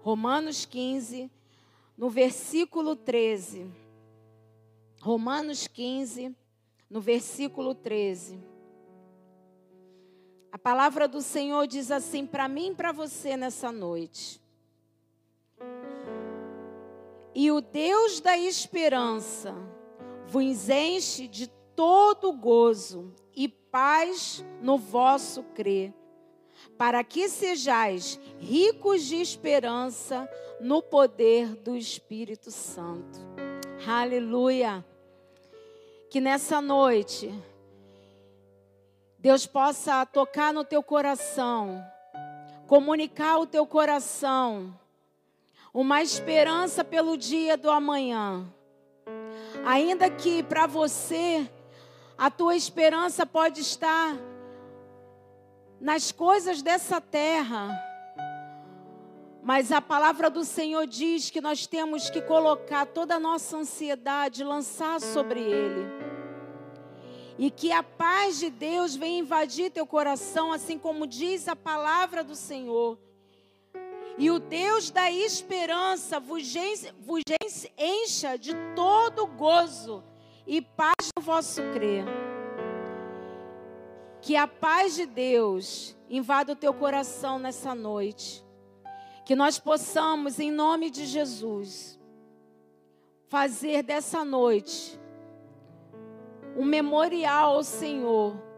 Romanos 15, no versículo 13. Romanos 15, no versículo 13. A palavra do Senhor diz assim para mim e para você nessa noite. E o Deus da esperança vos enche de todo gozo e paz no vosso crer, para que sejais ricos de esperança no poder do Espírito Santo. Aleluia. Que nessa noite Deus possa tocar no teu coração, comunicar o teu coração, uma esperança pelo dia do amanhã. Ainda que para você a tua esperança pode estar nas coisas dessa terra, mas a palavra do Senhor diz que nós temos que colocar toda a nossa ansiedade, lançar sobre Ele e que a paz de Deus venha invadir teu coração, assim como diz a palavra do Senhor. E o Deus da esperança vos encha de todo gozo e paz no vosso crer. Que a paz de Deus invada o teu coração nessa noite. Que nós possamos, em nome de Jesus, fazer dessa noite um memorial ao Senhor